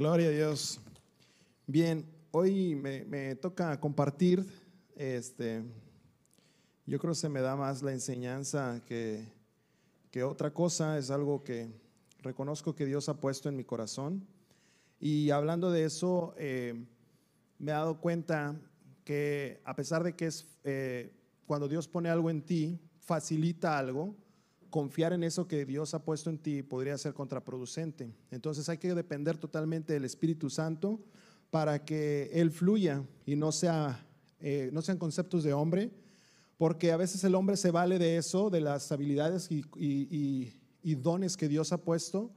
Gloria a Dios. Bien, hoy me, toca compartir, este, yo creo que se me da más la enseñanza que, que otra cosa, es algo que reconozco que Dios ha puesto en mi corazón. Y hablando de eso, eh, me he dado cuenta que a pesar de que es eh, cuando Dios pone algo en ti, facilita algo, confiar en eso que Dios ha puesto en ti podría ser contraproducente. Entonces hay que depender totalmente del Espíritu Santo para que Él fluya y no, sea, eh, no sean conceptos de hombre, porque a veces el hombre se vale de eso, de las habilidades y, dones que Dios ha puesto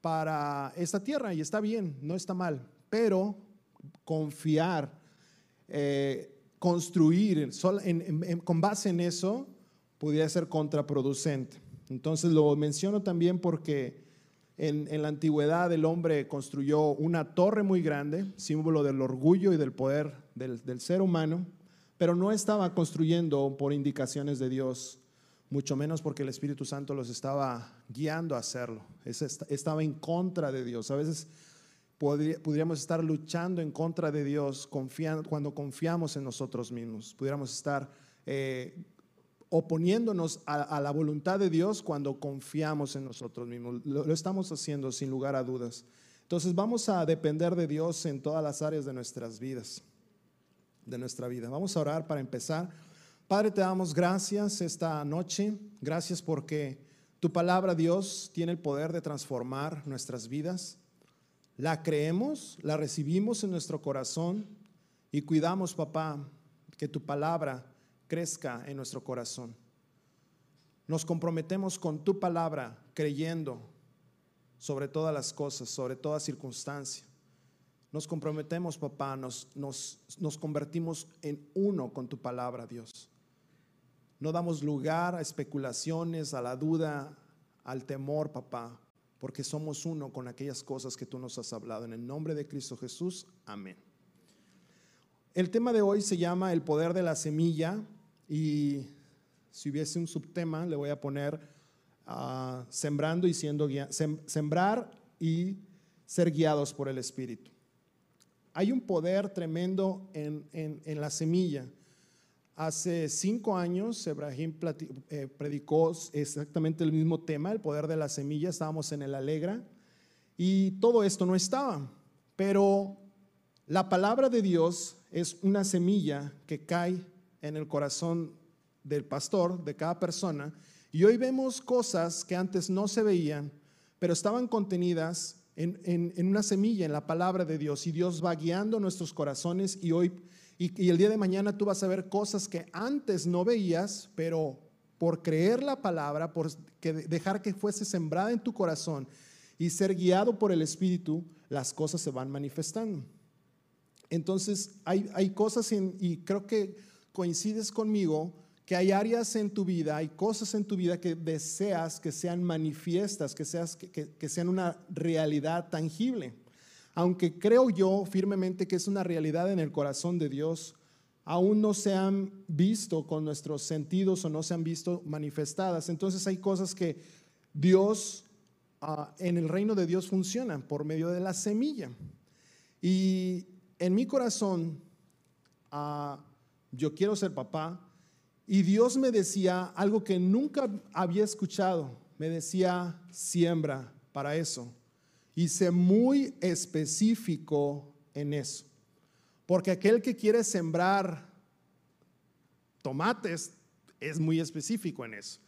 para esta tierra, y está bien, no está mal, pero confiar, eh, construir con base en eso, pudiera ser contraproducente. Entonces lo menciono también porque en, la antigüedad el hombre construyó una torre muy grande, símbolo del orgullo y del poder del, ser humano, pero no estaba construyendo por indicaciones de Dios, mucho menos porque el Espíritu Santo los estaba guiando a hacerlo. Estaba en contra de Dios. A veces podríamos estar luchando en contra de Dios cuando confiamos en nosotros mismos. Pudiéramos estar eh, oponiéndonos a, la voluntad de Dios cuando confiamos en nosotros mismos. Lo, estamos haciendo sin lugar a dudas. Entonces vamos a depender de Dios en todas las áreas de nuestras vidas, de nuestra vida. Vamos a orar para empezar. Padre, te damos gracias esta noche. Gracias porque tu palabra, Dios, tiene el poder de transformar nuestras vidas. La creemos, la recibimos en nuestro corazón y cuidamos, papá, que tu palabra crezca en nuestro corazón. Nos comprometemos con tu palabra creyendo sobre todas las cosas, sobre toda circunstancia. Nos comprometemos, papá, nos, nos, nos convertimos en uno con tu palabra, Dios. No damos lugar a especulaciones, a la duda, al temor, papá, porque somos uno con aquellas cosas que tú nos has hablado. En el nombre de Cristo Jesús, amén. El tema de hoy se llama el poder de la semilla y si hubiese un subtema, le voy a poner ah, sembrando y siendo sembrar y ser guiados por el Espíritu. Hay un poder tremendo en, en, la semilla. Hace cinco años, Ebrahim eh, predicó exactamente el mismo tema, el poder de la semilla. Estábamos en el Alegra y todo esto no estaba. Pero la palabra de Dios es una semilla que cae en el corazón del pastor, de cada persona, y hoy vemos cosas que antes no se veían, pero estaban contenidas en, una semilla, en la palabra de Dios, y Dios va guiando nuestros corazones y hoy, y, el día de mañana tú vas a ver cosas que antes no veías, pero por creer la palabra, por dejar que fuese sembrada en tu corazón y ser guiado por el Espíritu, las cosas se van manifestando. Entonces, hay, hay cosas, y creo que coincides conmigo que hay áreas en tu vida, hay cosas en tu vida que deseas que sean manifiestas, que, sean una realidad tangible. Aunque creo yo firmemente que es una realidad en el corazón de Dios, aún no se han visto con nuestros sentidos o no se han visto manifestadas. Entonces hay cosas que Dios, ah, en el reino de Dios funcionan por medio de la semilla. Y en mi corazón, uh, yo quiero ser papá. Y Dios me decía algo que nunca había escuchado. Me decía, siembra para eso. Y sé muy específico en eso. Porque aquel que quiere sembrar tomates es muy específico en eso.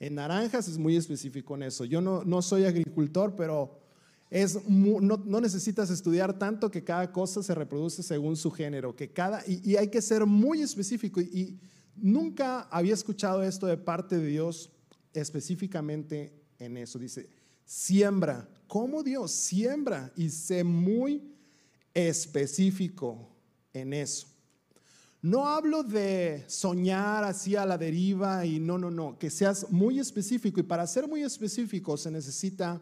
En naranjas es muy específico en eso. Yo no, no soy agricultor, pero no, necesitas estudiar tanto que cada cosa se reproduce según su género, que cada, y, hay que ser muy específico. Y, nunca había escuchado esto de parte de Dios específicamente en eso. Dice, siembra. ¿Cómo Dios? Siembra y sé muy específico en eso. No hablo de soñar así a la deriva y no, no, no, que seas muy específico. Y para ser muy específico se necesita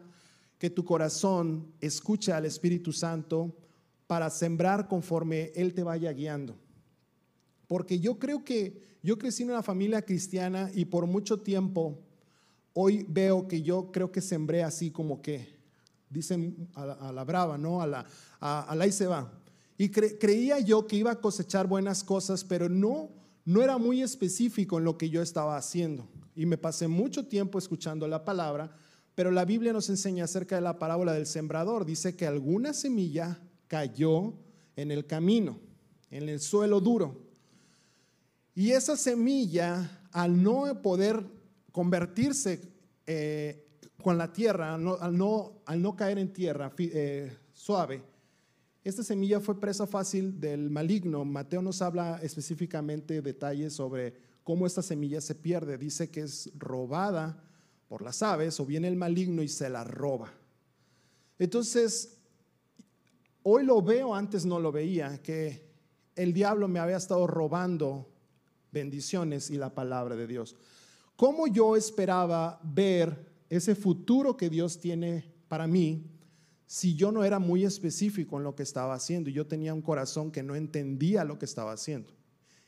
que tu corazón escuche al Espíritu Santo para sembrar conforme Él te vaya guiando. Porque yo creo que yo crecí en una familia cristiana y por mucho tiempo hoy veo que yo creo que sembré así como que dicen a, la brava, ¿no? A la, a, la y se va. Y creía yo que iba a cosechar buenas cosas, pero no, no era muy específico en lo que yo estaba haciendo. Y me pasé mucho tiempo escuchando la palabra, pero la Biblia nos enseña acerca de la parábola del sembrador. Dice que alguna semilla cayó en el camino, en el suelo duro. Y esa semilla, al no poder convertirse eh, con la tierra, al, no, caer en tierra eh, suave, esta semilla fue presa fácil del maligno. Mateo nos habla específicamente detalles sobre cómo esta semilla se pierde. Dice que es robada por las aves o viene el maligno y se la roba. Entonces, hoy lo veo, antes no lo veía, que el diablo me había estado robando bendiciones y la palabra de Dios. ¿Cómo yo esperaba ver ese futuro que Dios tiene para mí si yo no era muy específico en lo que estaba haciendo y yo tenía un corazón que no entendía lo que estaba haciendo?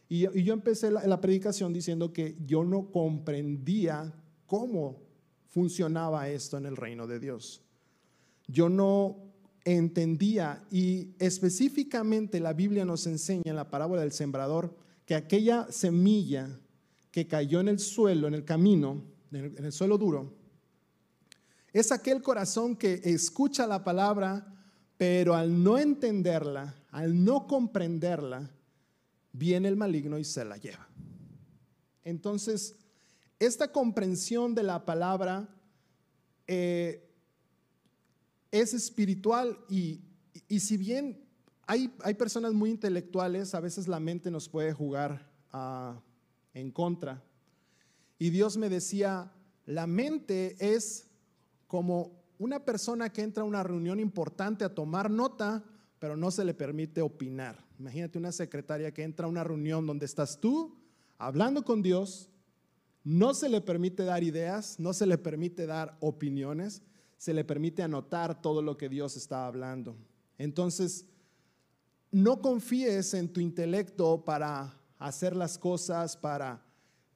Y, yo empecé la, predicación diciendo que yo no comprendía cómo funcionaba esto en el reino de Dios. Yo no entendía y específicamente la Biblia nos enseña en la parábola del sembrador que aquella semilla que cayó en el suelo, en el camino, en el, suelo duro, es aquel corazón que escucha la palabra, pero al no entenderla, al no comprenderla, viene el maligno y se la lleva. Entonces, esta comprensión de la palabra eh, es espiritual y, si bien hay, hay, personas muy intelectuales, a veces la mente nos puede jugar ah, en contra. Y Dios me decía, la mente es como una persona que entra a una reunión importante a tomar nota, pero no se le permite opinar. Imagínate una secretaria que entra a una reunión donde estás tú hablando con Dios, no se le permite dar ideas, no se le permite dar opiniones, se le permite anotar todo lo que Dios está hablando. Entonces, no confíes en tu intelecto para hacer las cosas, para,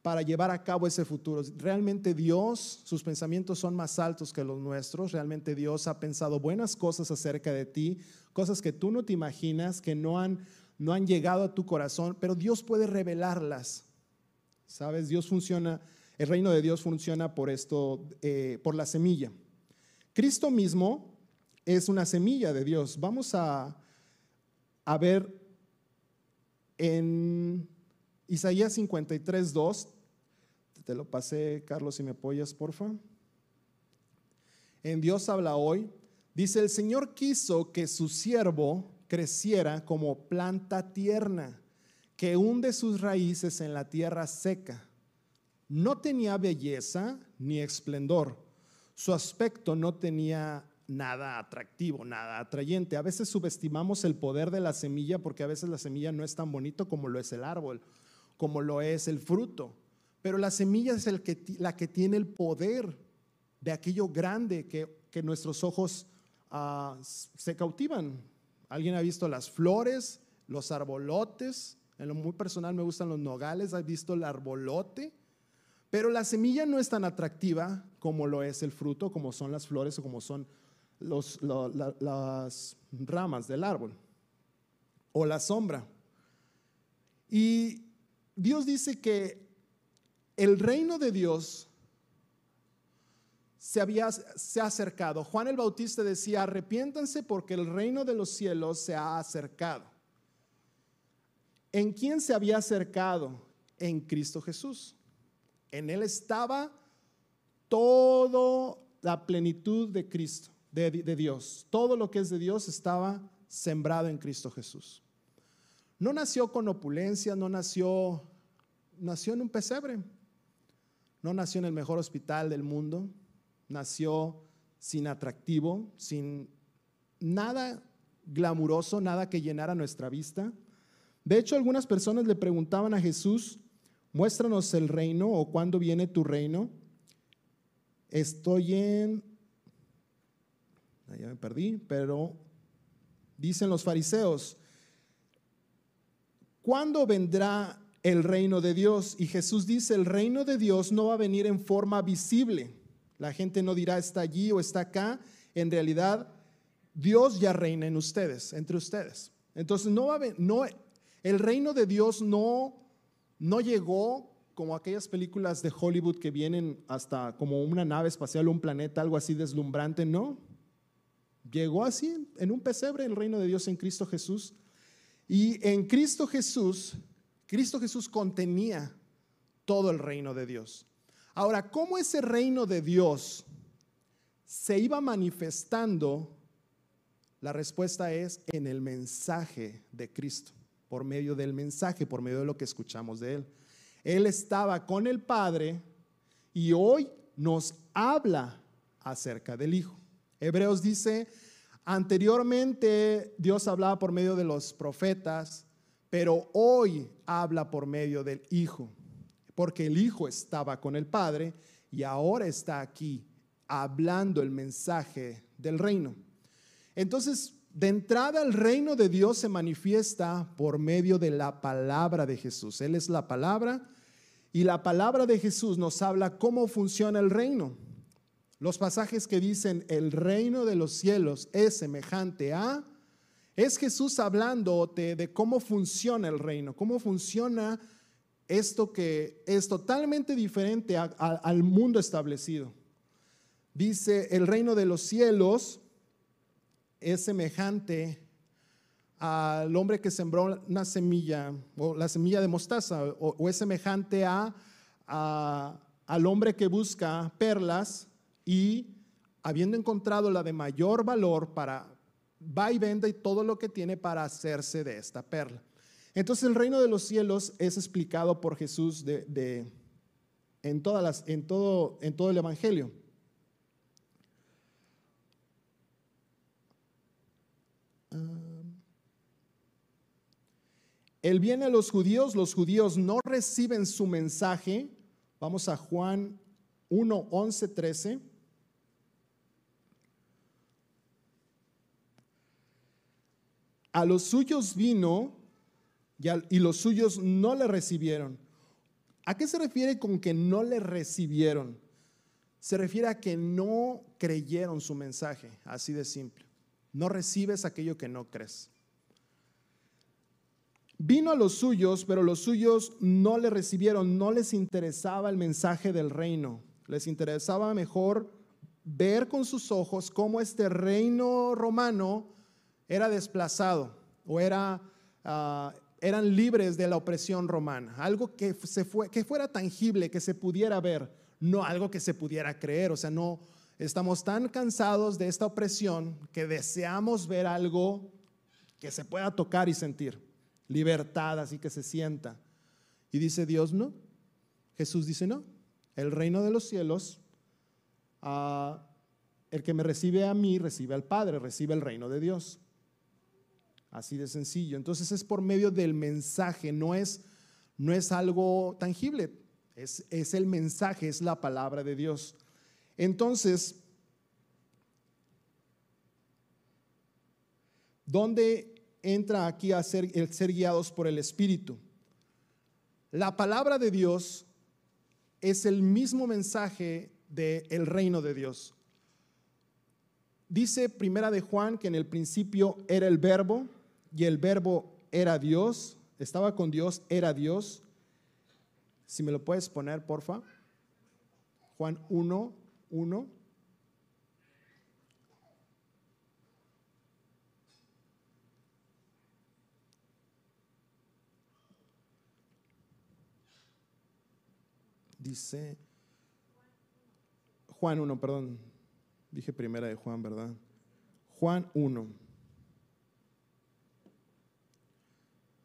para llevar a cabo ese futuro. Realmente Dios, sus pensamientos son más altos que los nuestros. Realmente Dios ha pensado buenas cosas acerca de ti, cosas que tú no te imaginas, que no han, no han llegado a tu corazón, pero Dios puede revelarlas. ¿Sabes? Dios funciona, el reino de Dios funciona por esto, eh, por la semilla. Cristo mismo es una semilla de Dios. Vamos a, a ver en Isaías 53, 2. Te lo pasé, Carlos, si me apoyas, porfa. En Dios habla hoy. Dice, el Señor quiso que su siervo creciera como planta tierna, que hunde sus raíces en la tierra seca. No tenía belleza ni esplendor. Su aspecto no tenía nada atractivo, nada atrayente. A veces subestimamos el poder de la semilla porque a veces la semilla no es tan bonito como lo es el árbol, como lo es el fruto. Pero la semilla es la que tiene el poder de aquello grande que, que nuestros ojos Ah, se cautivan. ¿Alguien ha visto las flores, los arbolotes? En lo muy personal me gustan los nogales, ¿has visto el arbolote? Pero la semilla no es tan atractiva como lo es el fruto, como son las flores o como son las ramas del árbol o la sombra. Y Dios dice que el reino de Dios se había se ha acercado. Juan el Bautista decía, arrepiéntanse porque el reino de los cielos se ha acercado. ¿En quién se había acercado? En Cristo Jesús. En Él estaba toda la plenitud de Cristo, de, Dios. Todo lo que es de Dios estaba sembrado en Cristo Jesús. No nació con opulencia, no nació, nació en un pesebre, no nació en el mejor hospital del mundo, nació sin atractivo, sin nada glamuroso, nada que llenara nuestra vista. De hecho, algunas personas le preguntaban a Jesús, muéstranos el reino o cuándo viene tu reino. Estoy en, ya me perdí, pero dicen los fariseos, ¿cuándo vendrá el reino de Dios? Y Jesús dice, el reino de Dios no va a venir en forma visible la gente no dirá está allí o está acá. en realidad Dios ya reina en ustedes, entre ustedes. Entonces no va a no el reino de Dios no no llegó como aquellas películas de Hollywood que vienen hasta como una nave espacial o un planeta, algo así deslumbrante, no. Llegó así en un pesebre el reino de Dios en Cristo Jesús. Y en Cristo Jesús, Cristo Jesús contenía todo el reino de Dios. Ahora, ¿cómo ese reino de Dios se iba manifestando? La respuesta es en el mensaje de Cristo, por medio del mensaje, por medio de lo que escuchamos de Él. Él estaba con el Padre y hoy nos habla acerca del Hijo. Hebreos dice, anteriormente Dios hablaba por medio de los profetas, pero hoy habla por medio del Hijo, porque el Hijo estaba con el Padre y ahora está aquí hablando el mensaje del reino. Entonces, de entrada el reino de Dios se manifiesta por medio de la palabra de Jesús. Él es la palabra y la palabra de Jesús nos habla cómo funciona el reino. Los pasajes que dicen el reino de los cielos es semejante a, es Jesús hablando de cómo funciona el reino, cómo funciona esto que es totalmente diferente al mundo establecido. Dice, el reino de los cielos es semejante al hombre que sembró una semilla, o la semilla de mostaza, o, es semejante a, al hombre que busca perlas y habiendo encontrado la de mayor valor para, va y vende todo lo que tiene para hacerse de esta perla. Entonces el reino de los cielos es explicado por Jesús de, en, todas en, todo, en todo el Evangelio. Él viene a los judíos, los judíos no reciben su mensaje. Vamos a Juan 1, 11, 13. A los suyos vino y, y los suyos no le recibieron. ¿A qué se refiere con que no le recibieron? Se refiere a que no creyeron su mensaje, así de simple. No recibes aquello que no crees. Vino a los suyos, pero los suyos no le recibieron, no les interesaba el mensaje del reino. Les interesaba mejor ver con sus ojos cómo este reino romano era desplazado o era, ah, eran libres de la opresión romana. Algo que, se fue, que fuera tangible, que se pudiera ver, no algo que se pudiera creer. O sea, no estamos tan cansados de esta opresión que deseamos ver algo que se pueda tocar y sentir libertad, así que se sienta. Y dice Dios, no. Jesús dice, no. El reino de los cielos, ah, el que me recibe a mí, recibe al Padre, recibe el reino de Dios. Así de sencillo. Entonces es por medio del mensaje, no es, no es algo tangible, es, es el mensaje, es la palabra de Dios. Entonces, ¿dónde entra aquí a ser, guiados por el Espíritu. La palabra de Dios es el mismo mensaje del reino de Dios. Dice Primera de Juan que en el principio era el verbo y el verbo era Dios, estaba con Dios, era Dios. Si me lo puedes poner, porfa. Juan 1, 1. Dice Juan 1, perdón, dije primera de Juan, ¿verdad? Juan 1.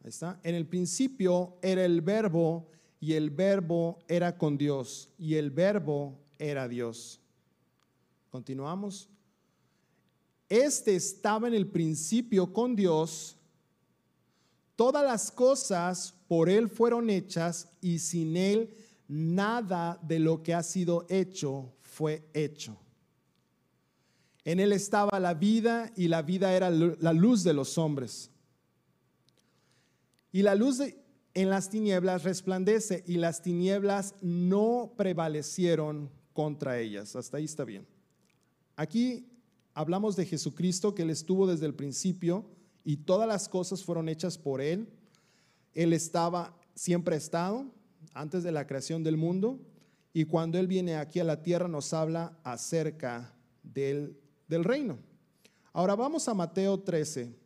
Ahí está. En el principio era el verbo y el verbo era con Dios y el verbo era Dios. Continuamos. Este estaba en el principio con Dios. Todas las cosas por Él fueron hechas y sin Él nada de lo que ha sido hecho fue hecho. En él estaba la vida y la vida era la luz de los hombres. Y la luz en las tinieblas resplandece y las tinieblas no prevalecieron contra ellas. Hasta ahí está bien. Aquí hablamos de Jesucristo, que Él estuvo desde el principio y todas las cosas fueron hechas por Él. Él estaba, siempre estado, antes de la creación del mundo, y cuando Él viene aquí a la tierra nos habla acerca del, del reino. Ahora vamos a Mateo 13.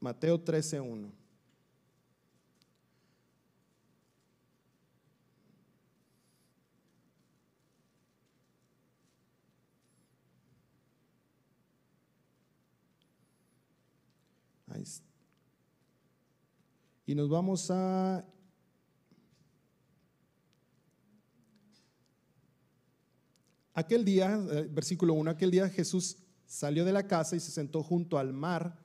Mateo 13.1. Y nos vamos a Aquel día, eh, versículo 1, aquel día Jesús salió de la casa y se sentó junto al mar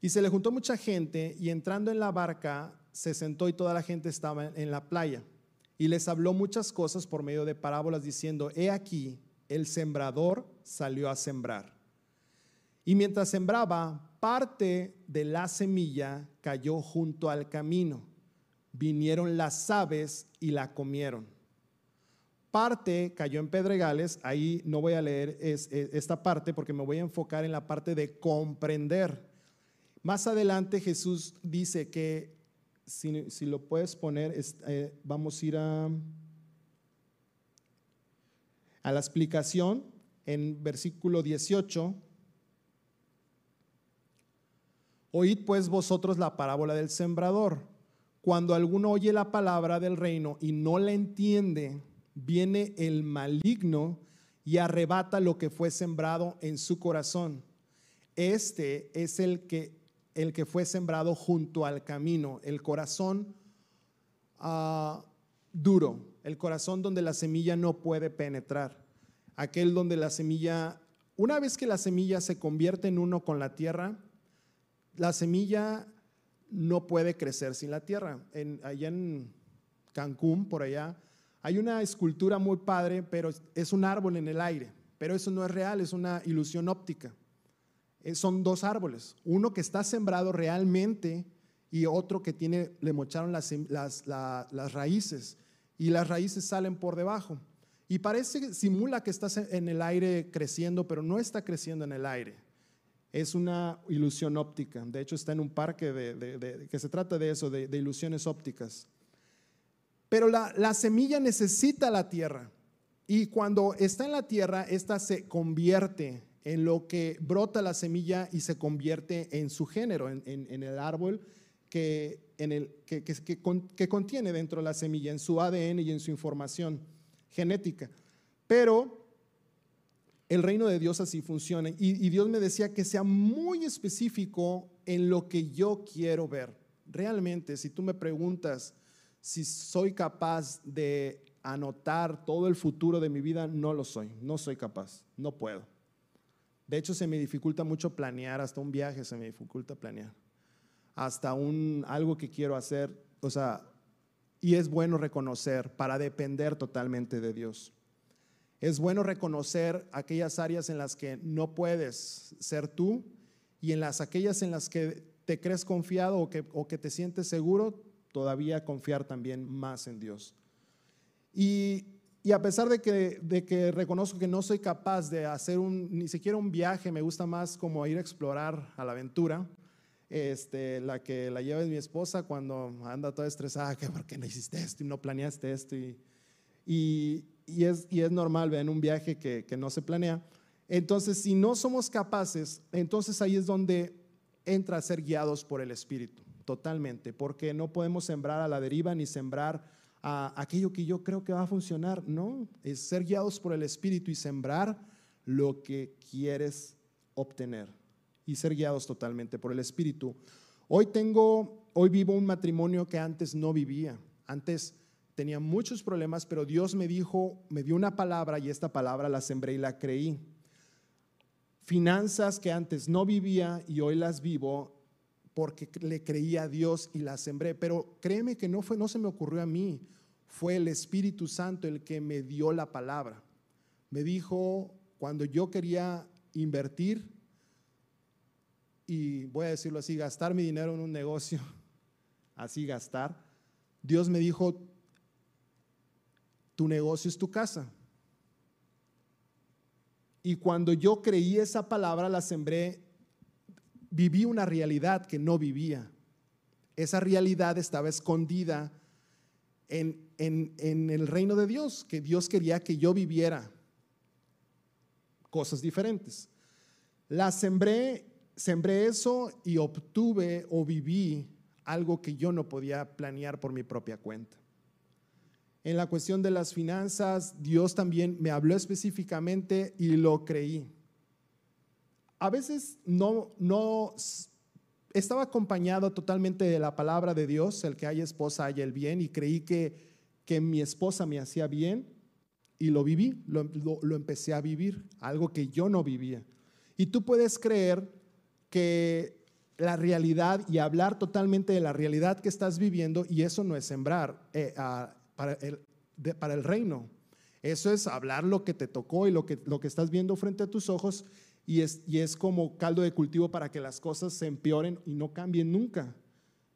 y se le juntó mucha gente y entrando en la barca se sentó y toda la gente estaba en la playa. Y les habló muchas cosas por medio de parábolas diciendo, he aquí, el sembrador salió a sembrar. Y mientras sembraba, parte de la semilla cayó junto al camino. Vinieron las aves y la comieron. Parte cayó en pedregales, ahí no voy a leer esta parte porque me voy a enfocar en la parte de comprender. Más adelante Jesús dice que, si, lo puedes poner, eh, vamos a ir a, a la explicación en versículo 18. Oíd pues vosotros la parábola del sembrador. Cuando alguno oye la palabra del reino y no la entiende, viene el maligno y arrebata lo que fue sembrado en su corazón. Este es el que el que fue sembrado junto al camino, el corazón ah, duro, el corazón donde la semilla no puede penetrar, aquel donde la semilla, una vez que la semilla se convierte en uno con la tierra, la semilla no puede crecer sin la tierra. En, allá en Cancún, por allá, hay una escultura muy padre, pero es un árbol en el aire, pero eso no es real, es una ilusión óptica. Eh, son dos árboles, uno que está sembrado realmente y otro que tiene, le mocharon las, las, raíces y las raíces salen por debajo. Y parece, simula que está en el aire creciendo, pero no está creciendo en el aire. Es una ilusión óptica. De hecho, está en un parque de, que se trata de eso, de, ilusiones ópticas. Pero la, la semilla necesita la tierra. Y cuando está en la tierra, esta se convierte en lo que brota la semilla y se convierte en su género, en, el árbol que, en el, que, que, contiene dentro de la semilla, en su ADN y en su información genética. Pero el reino de Dios así funciona. Y, Dios me decía que sea muy específico en lo que yo quiero ver. Realmente, si tú me preguntas si soy capaz de anotar todo el futuro de mi vida, no lo soy. No soy capaz. No puedo. De hecho, se me dificulta mucho planear, hasta un viaje se me dificulta planear. Hasta un algo que quiero hacer, o sea, y es bueno reconocer para depender totalmente de Dios. Es bueno reconocer aquellas áreas en las que no puedes ser tú y en las aquellas en las que te crees confiado o que, o que te sientes seguro, todavía confiar también más en Dios. Y y a pesar de que, de que reconozco que no soy capaz de hacer un, ni siquiera un viaje, me gusta más como ir a explorar a la aventura, este, la que la lleva es mi esposa cuando anda toda estresada, que por qué no hiciste esto y no planeaste esto. Y, y, es, y es normal ver en un viaje que, que no se planea. Entonces, si no somos capaces, entonces ahí es donde entra a ser guiados por el Espíritu, totalmente, porque no podemos sembrar a la deriva ni sembrar a aquello que yo creo que va a funcionar. No, es ser guiados por el Espíritu y sembrar lo que quieres obtener y ser guiados totalmente por el Espíritu. Hoy tengo, hoy vivo un matrimonio que antes no vivía. Antes tenía muchos problemas, pero Dios me dijo, me dio una palabra y esta palabra la sembré y la creí. Finanzas que antes no vivía y hoy las vivo porque le creía a Dios y la sembré. Pero créeme que no, fue, no se me ocurrió a mí, fue el Espíritu Santo el que me dio la palabra. Me dijo, cuando yo quería invertir, y voy a decirlo así, gastar mi dinero en un negocio, así gastar, Dios me dijo, tu negocio es tu casa. Y cuando yo creí esa palabra, la sembré, viví una realidad que no vivía. Esa realidad estaba escondida en, en el reino de Dios, que Dios quería que yo viviera cosas diferentes. La sembré, sembré eso y obtuve o viví algo que yo no podía planear por mi propia cuenta. En la cuestión de las finanzas, Dios también me habló específicamente y lo creí. A veces no, no estaba acompañado totalmente de la palabra de Dios, el que haya esposa haya el bien, y creí que, que mi esposa me hacía bien y lo viví, lo, lo empecé a vivir, algo que yo no vivía. Y tú puedes creer que la realidad y hablar totalmente de la realidad que estás viviendo, y eso no es sembrar eh, para, el, para, el, reino. Eso es hablar lo que te tocó y lo que, lo que estás viendo frente a tus ojos, y es, y es como caldo de cultivo para que las cosas se empeoren y no cambien nunca.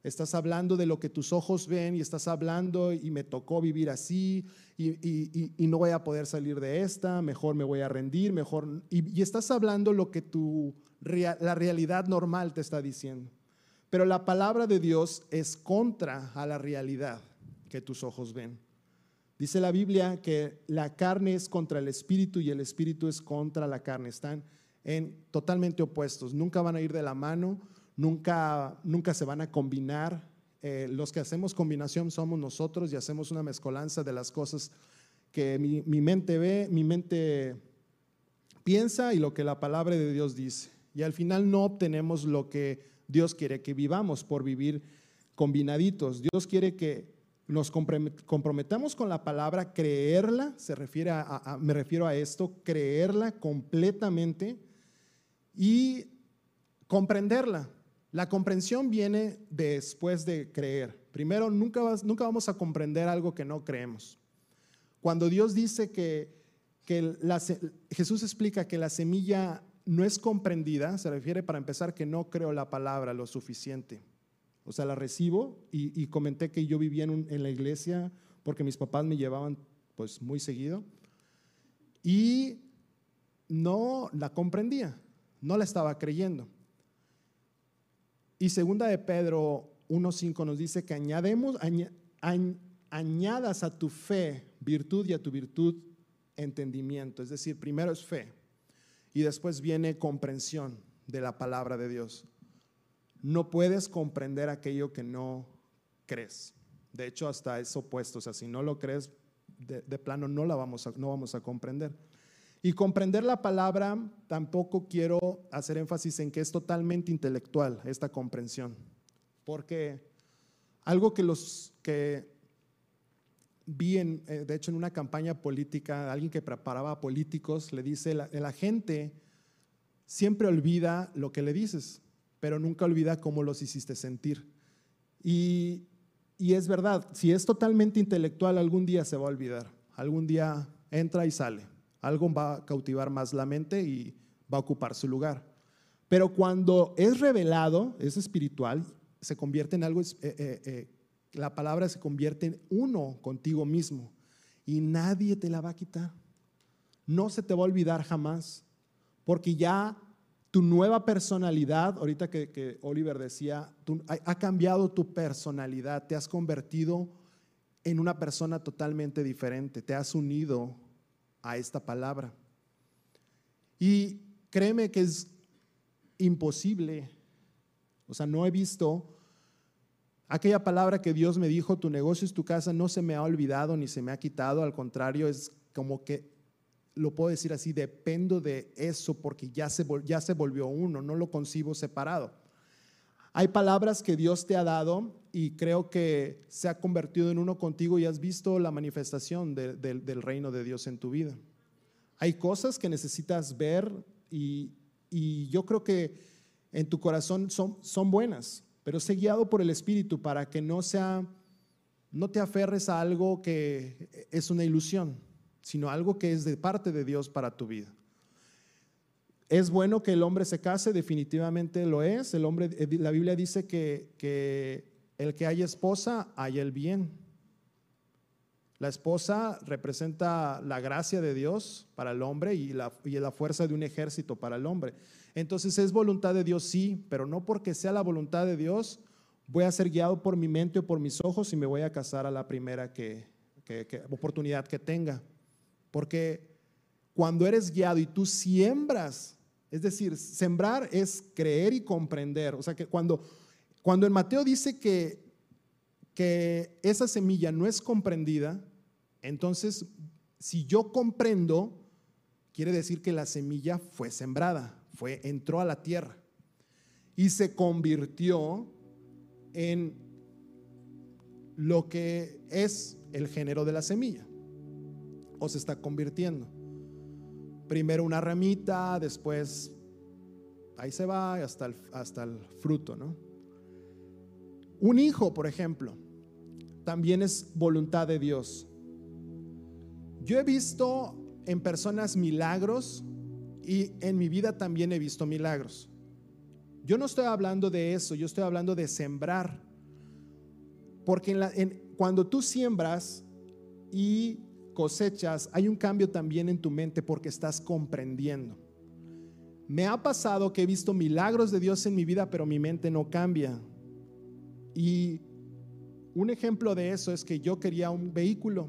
Estás hablando de lo que tus ojos ven y estás hablando y me tocó vivir así y, no voy a poder salir de esta, mejor me voy a rendir, mejor... Y, estás hablando lo que tu, la realidad normal te está diciendo. Pero la palabra de Dios es contra a la realidad que tus ojos ven. Dice la Biblia que la carne es contra el espíritu y el espíritu es contra la carne. Están en totalmente opuestos. Nunca van a ir de la mano nunca, nunca se van a combinar. Eh, los que hacemos combinación somos nosotros y hacemos una mezcolanza de las cosas que mi, mi mente ve, mi mente piensa y lo que la palabra de Dios dice. Y al final no obtenemos lo que Dios quiere que vivamos por vivir combinaditos. Dios quiere que nos comprometamos con la palabra, creerla, se refiere a, me refiero a esto, creerla completamente y comprenderla. La comprensión viene después de creer. Primero, nunca, nunca vamos a comprender algo que no creemos. Cuando Dios dice que, que Jesús explica que la semilla no es comprendida, se refiere para empezar que no creo la palabra lo suficiente. O sea, la recibo y, comenté que yo vivía en, la iglesia porque mis papás me llevaban pues muy seguido y no la comprendía, no la estaba creyendo. Y segunda de Pedro 1.5 nos dice que añademos, añadas a tu fe virtud y a tu virtud entendimiento. Es decir, primero es fe y después viene comprensión de la palabra de Dios. No puedes comprender aquello que no crees. De hecho, hasta es opuesto. O sea, si no lo crees, de, plano no la vamos no vamos a comprender. Y comprender la palabra, tampoco quiero hacer énfasis en que es totalmente intelectual esta comprensión, porque algo que los que vi, en, eh, de hecho, en una campaña política, alguien que preparaba a políticos, le dice, la, la gente siempre olvida lo que le dices, pero nunca olvida cómo los hiciste sentir. Y, y es verdad, si es totalmente intelectual, algún día se va a olvidar, algún día entra y sale algo va a cautivar más la mente y va a ocupar su lugar. Pero cuando es revelado, es espiritual, se convierte en algo, eh, eh, eh, la palabra se convierte en uno contigo mismo y nadie te la va a quitar. No se te va a olvidar jamás, porque ya tu nueva personalidad, ahorita que, Oliver decía, ha cambiado tu personalidad, te has convertido en una persona totalmente diferente, te has unido a esta palabra. Y créeme que es imposible, o sea, no he visto aquella palabra que Dios me dijo, tu negocio es tu casa, no se me ha olvidado ni se me ha quitado, al contrario, es como que, lo puedo decir así, dependo de eso porque ya se, ya se volvió uno, no lo concibo separado. Hay palabras que Dios te ha dado y creo que se ha convertido en uno contigo y has visto la manifestación del reino de Dios en tu vida. Hay cosas que necesitas ver y, yo creo que en tu corazón son, son buenas, pero sé guiado por el Espíritu para que no sea, no te aferres a algo que es una ilusión, sino algo que es de parte de Dios para tu vida. ¿Es bueno que el hombre se case? Definitivamente lo es. El hombre, eh, la Biblia dice que, el que haya esposa, hay el bien. La esposa representa la gracia de Dios para el hombre y la, y la fuerza de un ejército para el hombre. Entonces es voluntad de Dios, sí, pero no porque sea la voluntad de Dios, voy a ser guiado por mi mente o por mis ojos y me voy a casar a la primera que, oportunidad que tenga. Porque cuando eres guiado y tú siembras, es decir, sembrar es creer y comprender. O sea que cuando, cuando en Mateo dice que, que esa semilla no es comprendida, entonces si yo comprendo, quiere decir que la semilla fue sembrada fue, entró a la tierra y se convirtió en lo que es el género de la semilla, o se está convirtiendo. Primero una ramita, después ahí se va hasta el, hasta el fruto, ¿no? Un hijo, por ejemplo, también es voluntad de Dios. Yo he visto en personas milagros y en mi vida también he visto milagros. Yo no estoy hablando de eso, yo estoy hablando de sembrar. Porque cuando tú siembras y cosechas, hay un cambio también en tu mente porque estás comprendiendo. Me ha pasado que he visto milagros de Dios en mi vida, pero mi mente no cambia. Y un ejemplo de eso es que yo quería un vehículo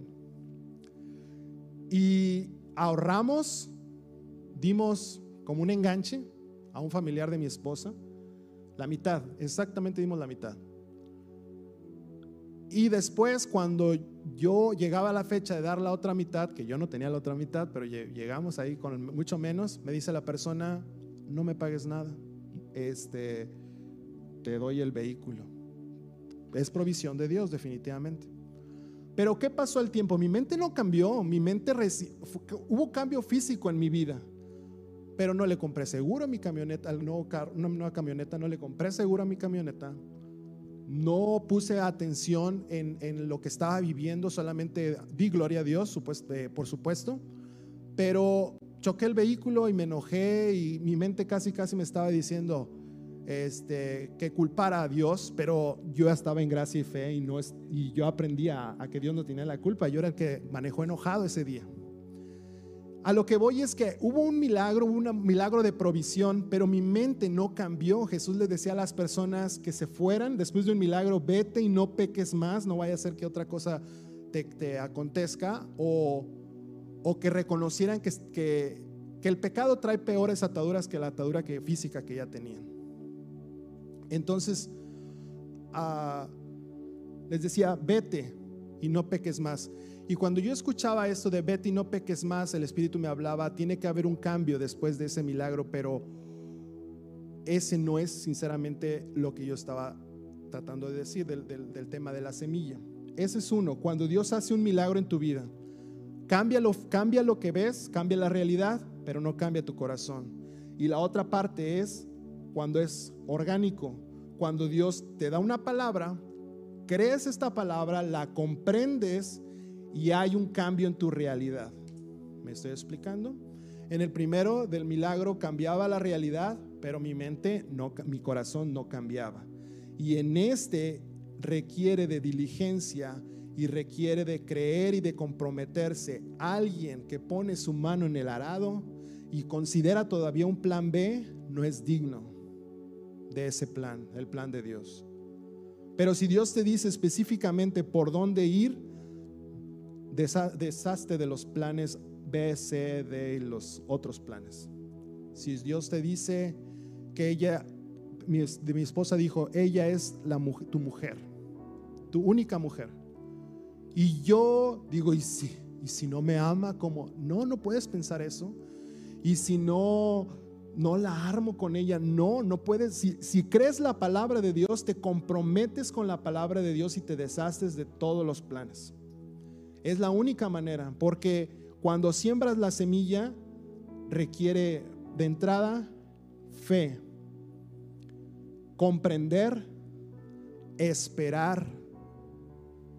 y ahorramos dimos como un enganche a un familiar de mi esposa, la mitad, exactamente dimos la mitad. Y después cuando yo llegaba a la fecha de dar la otra mitad, que yo no tenía la otra mitad, pero llegamos ahí con mucho menos, me dice la persona, no me pagues nada, este, te doy el vehículo. Es provisión de Dios, definitivamente. Pero ¿qué pasó al tiempo? Mi mente no cambió, mi mente hubo cambio físico en mi vida pero no le compré seguro a mi camioneta, al nuevo carro, una nueva camioneta, no le compré seguro a mi camioneta. No puse atención en, lo que estaba viviendo, solamente di gloria a Dios, eh, por supuesto, pero choqué el vehículo y me enojé y mi mente casi casi me estaba diciendo este, que culpara a Dios, pero yo estaba en gracia y fe y, no y yo aprendí a, a que Dios no tenía la culpa, yo era el que manejó enojado ese día. A lo que voy es que hubo un milagro, un milagro de provisión, pero mi mente no cambió. Jesús le decía a las personas que se fueran después de un milagro, vete y no peques más, no vaya a ser que otra cosa te, acontezca, o, que reconocieran que, el pecado trae peores ataduras que la atadura física que ya tenían. Entonces, ah, les decía, vete y no peques más. Y cuando yo escuchaba esto de Betty, no peques más, el Espíritu me hablaba, tiene que haber un cambio después de ese milagro, pero ese no es sinceramente lo que yo estaba tratando de decir del, tema de la semilla. Ese es uno, cuando Dios hace un milagro en tu vida, cambia lo, cambia lo que ves, cambia la realidad, pero no cambia tu corazón. Y la otra parte es cuando es orgánico, cuando Dios te da una palabra, crees esta palabra, la comprendes, y hay un cambio en tu realidad. ¿Me estoy explicando? En el primero del milagro cambiaba la realidad, pero mi mente, mi corazón no cambiaba. Y en este requiere de diligencia y requiere de creer y de comprometerse. Alguien que pone su mano en el arado y considera todavía un plan B, no es digno de ese plan, el plan de Dios. Pero si Dios te dice específicamente por dónde ir, deshazte de los planes B, C, D y los otros planes. Si Dios te dice que ella, mi, mi esposa dijo, ella es tu mujer, tu única mujer. Y yo digo, ¿y si, ¿y si no me ama? como No, no puedes pensar eso. Y si no, no la armo con ella. No, no puedes. Si, crees la palabra de Dios, te comprometes con la palabra de Dios y te deshaces de todos los planes. Es la única manera, porque cuando siembras la semilla requiere de entrada fe, comprender, esperar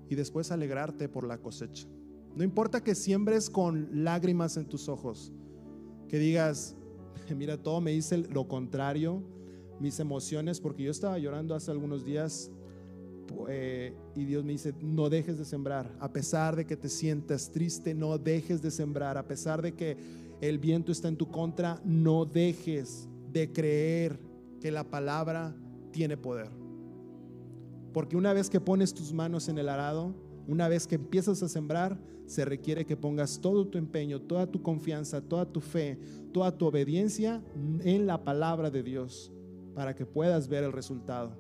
y después alegrarte por la cosecha. No importa que siembres con lágrimas en tus ojos, que digas, mira, todo me dice lo contrario, mis emociones, porque yo estaba llorando hace algunos días eh, y Dios me dice, no dejes de sembrar, a pesar de que te sientas triste, no dejes de sembrar, a pesar de que el viento está en tu contra, no dejes de creer que la palabra tiene poder. Porque una vez que pones tus manos en el arado, una vez que empiezas a sembrar, se requiere que pongas todo tu empeño, toda tu confianza, toda tu fe, toda tu obediencia en la palabra de Dios para que puedas ver el resultado.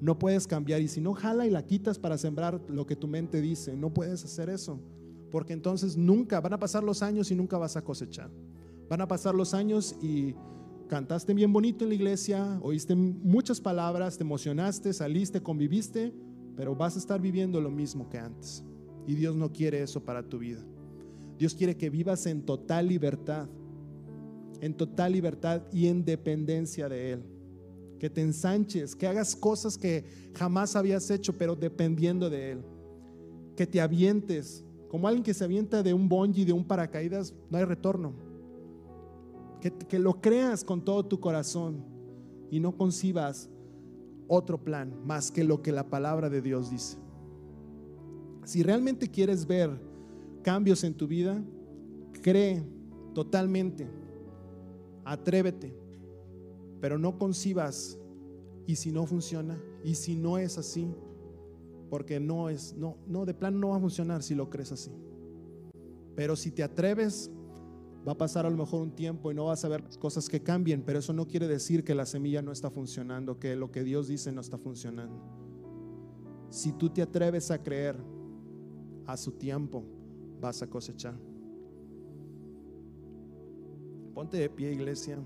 No puedes cambiar y si no jala y la quitas para sembrar lo que tu mente dice, no puedes hacer eso, porque entonces nunca van a pasar los años y nunca vas a cosechar. Van a pasar los años y cantaste bien bonito en la iglesia, oíste muchas palabras, te emocionaste, saliste, conviviste, pero vas a estar viviendo lo mismo que antes. Y Dios no quiere eso para tu vida. Dios quiere que vivas en total libertad, en total libertad y en dependencia de Él. Que te ensanches, que hagas cosas que jamás habías hecho, pero dependiendo de Él. Que te avientes, como alguien que se avienta de un bungee, de un paracaídas, no hay retorno. Que, que lo creas con todo tu corazón y no concibas otro plan más que lo que la palabra de Dios dice. Si realmente quieres ver cambios en tu vida, cree totalmente, atrévete, pero no concibas y si no funciona y si no es así, porque no es, no, no, de plan no va a funcionar si lo crees así. Pero si te atreves, va a pasar a lo mejor un tiempo y no vas a ver cosas que cambien, pero eso no quiere decir que la semilla no está funcionando, que lo que Dios dice no está funcionando. Si tú te atreves a creer, a su tiempo vas a cosechar. Ponte de pie, iglesia.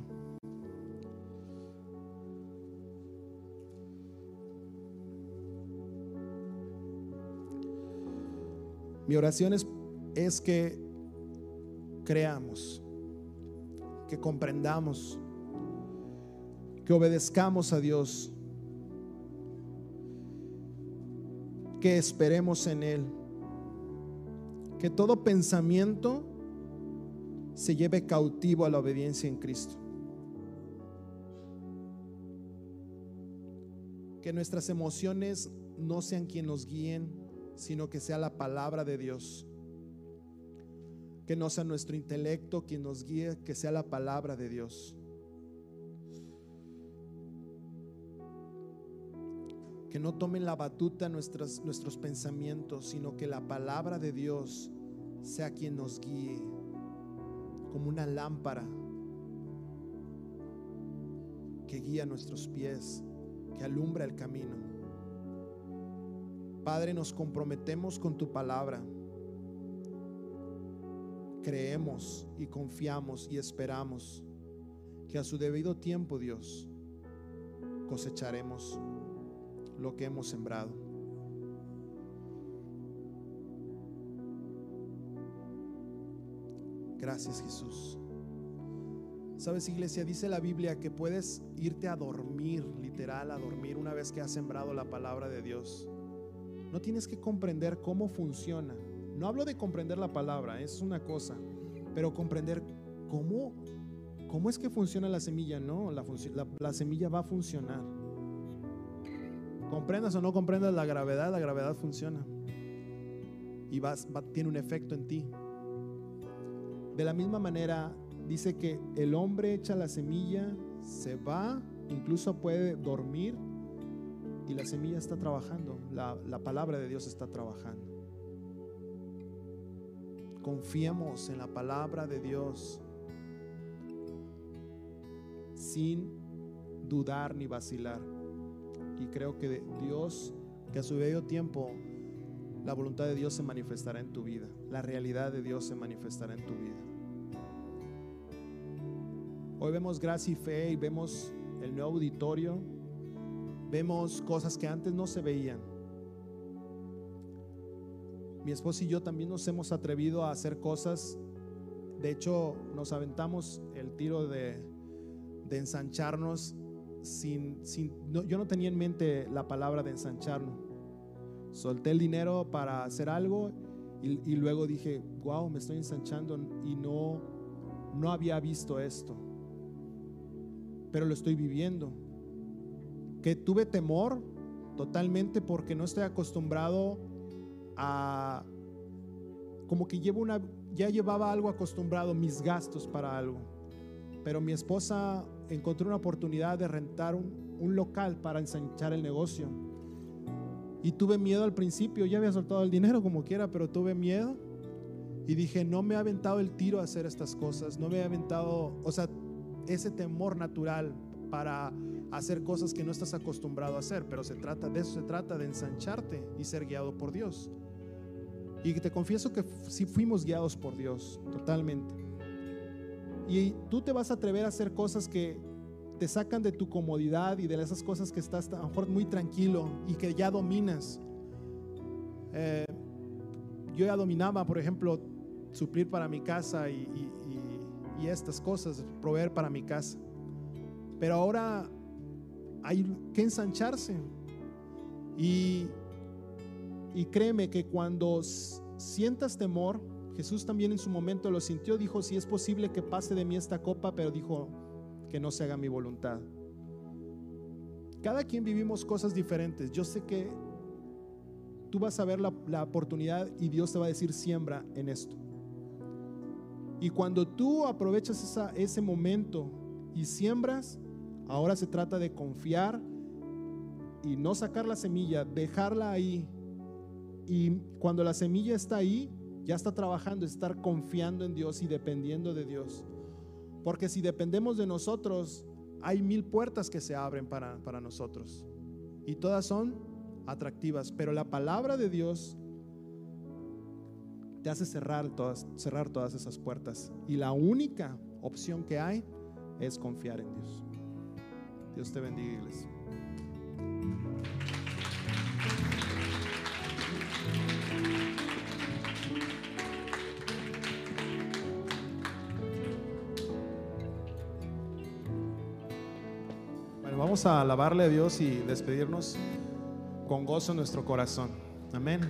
Mi oración es, es que creamos, que comprendamos, que obedezcamos a Dios, que esperemos en Él que todo pensamiento se lleve cautivo a la obediencia en Cristo. Que nuestras emociones no sean quien nos guíen, sino que sea la palabra de Dios. Que no sea nuestro intelecto quien nos guíe, que sea la palabra de Dios. que no tomen la batuta nuestros, nuestros pensamientos, sino que la palabra de Dios sea quien nos guíe como una lámpara que guía nuestros pies, que alumbra el camino. Padre, nos comprometemos con tu palabra. Creemos y confiamos y esperamos que a su debido tiempo, Dios, cosecharemos lo que hemos sembrado. Gracias Jesús. Sabes, iglesia, dice la Biblia que puedes irte a dormir, literal, a dormir una vez que has sembrado la palabra de Dios. No tienes que comprender cómo funciona. No hablo de comprender la palabra, es una cosa, pero comprender cómo, cómo es que funciona la semilla. No, la, la semilla va a funcionar. Comprendas o no comprendas la gravedad, la gravedad funciona. Y vas, tiene un efecto en ti. De la misma manera, dice que el hombre echa la semilla, se va, incluso puede dormir y la semilla está trabajando. La, la palabra de Dios está trabajando. Confiemos en la palabra de Dios sin dudar ni vacilar. Y creo que Dios, que a su debido tiempo, la voluntad de Dios se manifestará en tu vida. La realidad de Dios se manifestará en tu vida. Hoy vemos gracia y fe y vemos el nuevo auditorio. Vemos cosas que antes no se veían. Mi esposo y yo también nos hemos atrevido a hacer cosas. De hecho, nos aventamos el tiro de, de ensancharnos sin, yo no tenía en mente la palabra de ensancharnos. Solté el dinero para hacer algo y, luego dije, wow, me estoy ensanchando y no, no había visto esto, pero lo estoy viviendo. Que tuve temor, totalmente porque no estoy acostumbrado a como que llevo una ya llevaba algo acostumbrado mis gastos para algo. Pero mi esposa encontró una oportunidad de rentar un, un local para ensanchar el negocio. Y tuve miedo al principio, ya había soltado el dinero como quiera, pero tuve miedo. Y dije, no me ha aventado el tiro a hacer estas cosas, no me ha aventado, o sea, ese temor natural para hacer cosas que no estás acostumbrado a hacer, pero se trata de eso, se trata de ensancharte y ser guiado por Dios. Y te confieso que sí fuimos guiados por Dios, totalmente. Y tú te vas a atrever a hacer cosas que te sacan de tu comodidad y de esas cosas que estás a lo mejor muy tranquilo y que ya dominas. Eh, yo ya dominaba, por ejemplo, suplir para mi casa y, y estas cosas, proveer para mi casa. Pero ahora hay que ensancharse. Y, y créeme que cuando sientas temor, Jesús también en su momento lo sintió, dijo, si es posible que pase de mí esta copa, pero dijo, que no se haga mi voluntad. Cada quien vivimos cosas diferentes. Yo sé que tú vas a ver la, oportunidad y Dios te va a decir siembra en esto. Y cuando tú aprovechas ese momento y siembras, ahora se trata de confiar y no sacar la semilla, dejarla ahí. Y cuando la semilla está ahí, ya está trabajando, estar confiando en Dios y dependiendo de Dios. Porque si dependemos de nosotros, hay mil puertas que se abren para, para nosotros. Y todas son atractivas. Pero la palabra de Dios te hace cerrar todas, cerrar todas esas puertas. Y la única opción que hay es confiar en Dios. Dios te bendiga, iglesia. A alabarle a Dios y despedirnos con gozo en nuestro corazón. Amén.